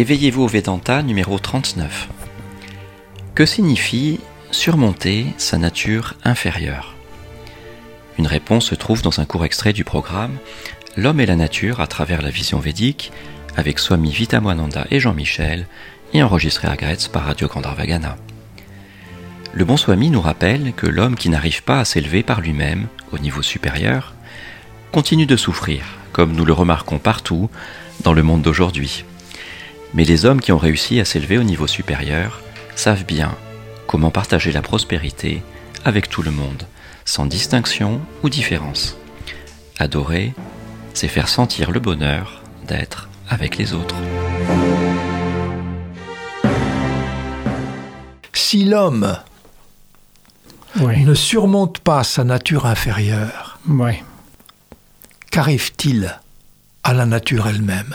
Éveillez-vous au Vedanta numéro 39. Que signifie surmonter sa nature inférieure? Une réponse se trouve dans un court extrait du programme L'homme et la nature à travers la vision védique avec Swami Vitamoananda et Jean-Michel et enregistré à Gretz par Radio Gandharvagana. Le bon Swami nous rappelle que l'homme qui n'arrive pas à s'élever par lui-même au niveau supérieur continue de souffrir, comme nous le remarquons partout dans le monde d'aujourd'hui. Mais les hommes qui ont réussi à s'élever au niveau supérieur savent bien comment partager la prospérité avec tout le monde, sans distinction ou différence. Adorer, c'est faire sentir le bonheur d'être avec les autres. Si l'homme ne surmonte pas sa nature inférieure, qu'arrive-t-il à la nature elle-même?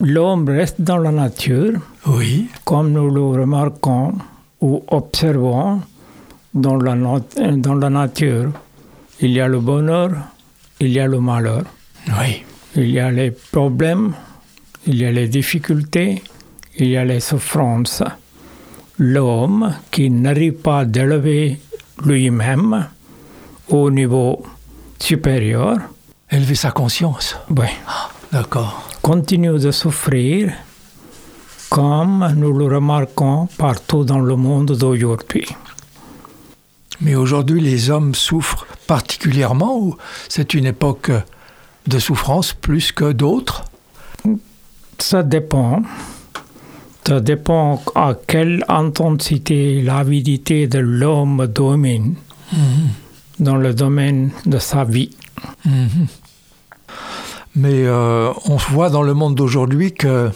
L'homme reste dans la nature, oui. comme nous le remarquons ou observons dans la, dans la nature. Il y a le bonheur, il y a le malheur. Oui. Il y a les problèmes, il y a les difficultés, il y a les souffrances. L'homme qui n'arrive pas d'élever lui-même au niveau supérieur. Élever sa conscience. Oui. Ah, d'accord. Continue de souffrir comme nous le remarquons partout dans le monde d'aujourd'hui. Mais aujourd'hui, les hommes souffrent particulièrement ou c'est une époque de souffrance plus que d'autres? Ça dépend. Ça dépend à quelle intensité l'avidité de l'homme domine mhm. dans le domaine de sa vie. Mhm. Mais euh, on voit dans le monde d'aujourd'hui que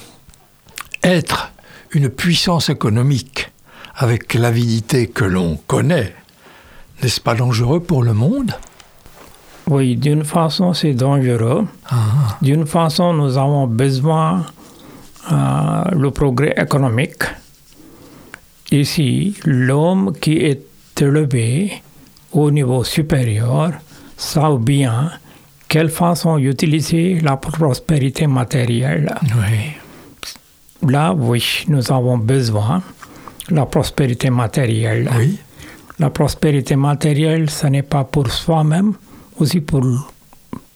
être une puissance économique avec l'avidité que l'on connaît, n'est-ce pas dangereux pour le monde? Oui, d'une façon c'est dangereux. Ah. D'une façon nous avons besoin euh, le progrès économique. Ici, l'homme qui est élevé au niveau supérieur sait bien quelle façon utiliser la prospérité matérielle? Oui. Là, oui, nous avons besoin de la prospérité matérielle. Oui. La prospérité matérielle, ce n'est pas pour soi-même, aussi pour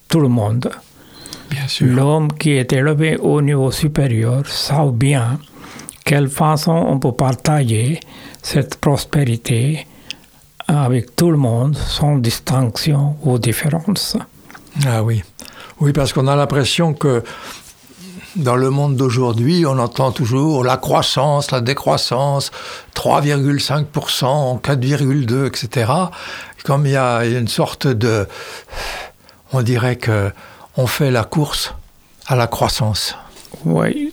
tout le monde. Bien sûr. L'homme qui est élevé au niveau supérieur sait bien quelle façon on peut partager cette prospérité avec tout le monde sans distinction ou différence. Ah oui. Oui, parce qu'on a l'impression que dans le monde d'aujourd'hui, on entend toujours la croissance, la décroissance, 3,5%, 4,2%, etc. Comme il y a une sorte de... On dirait que on fait la course à la croissance. Oui,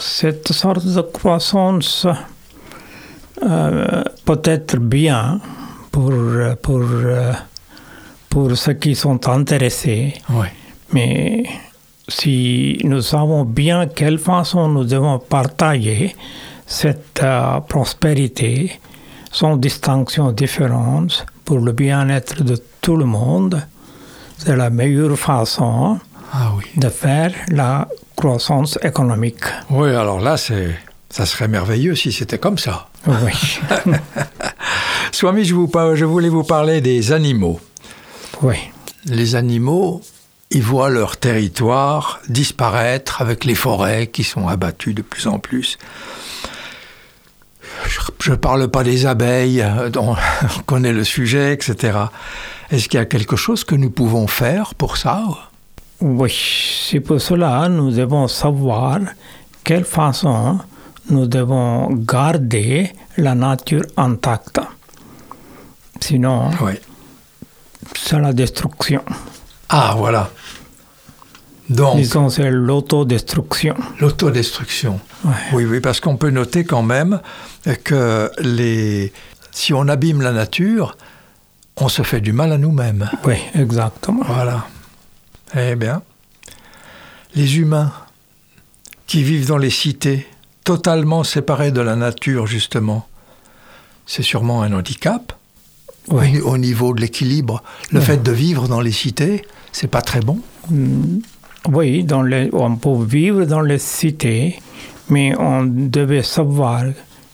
cette sorte de croissance euh, peut être bien pour, pour, pour ceux qui sont intéressés. Oui. Mais si nous savons bien quelle façon nous devons partager cette euh, prospérité sans distinction différente pour le bien-être de tout le monde, c'est la meilleure façon ah oui. de faire la croissance économique. Oui, alors là, c'est, ça serait merveilleux si c'était comme ça. Oui. Swami, je, vous, je voulais vous parler des animaux. Oui. Les animaux, ils voient leur territoire disparaître avec les forêts qui sont abattues de plus en plus. Je ne parle pas des abeilles, dont on connaît le sujet, etc. Est-ce qu'il y a quelque chose que nous pouvons faire pour ça? Oui, c'est pour cela nous devons savoir quelle façon nous devons garder la nature intacte. Sinon, oui. C'est la destruction. Ah, voilà. Donc, Disons, c'est l'autodestruction. L'autodestruction. Ouais. Oui, oui, parce qu'on peut noter quand même que les... si on abîme la nature, on se fait du mal à nous-mêmes. Oui, exactement. Voilà. Eh bien, les humains qui vivent dans les cités, totalement séparés de la nature, justement, c'est sûrement un handicap. Oui. Au, au niveau de l'équilibre, le Oui. fait de vivre dans les cités, c'est pas très bon. Mm. Oui, dans les, on peut vivre dans les cités, mais on devait savoir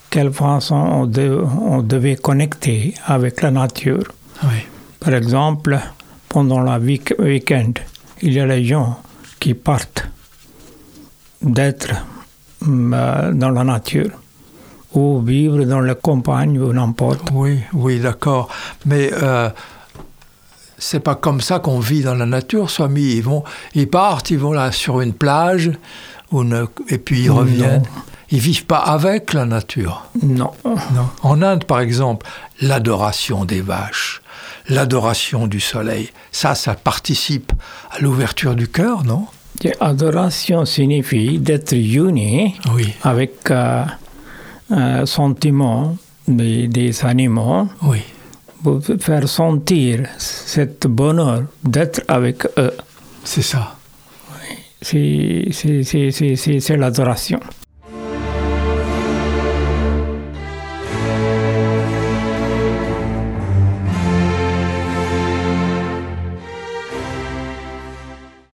quelle façon on, de- on devait connecter avec la nature. Oui. Par exemple, pendant la week- week-end, il y a les gens qui partent d'être hum, euh, dans la nature ou vivre dans la campagne ou n'importe. Oui, oui, d'accord. Mais euh, c'est pas comme ça qu'on vit dans la nature, Swami. Ils vont, ils partent, ils vont là sur une plage, une- et puis ils Non. reviennent. Ils vivent pas avec la nature. Non. Non. En Inde, par exemple, l'adoration des vaches, l'adoration du soleil, ça, ça participe à l'ouverture du cœur, non? Et Adoration signifie d'être uni Oui, avec euh, un sentiment des, des animaux oui, pour faire sentir cet bonheur d'être avec eux. c'est ça. C'est- c'est l'adoration.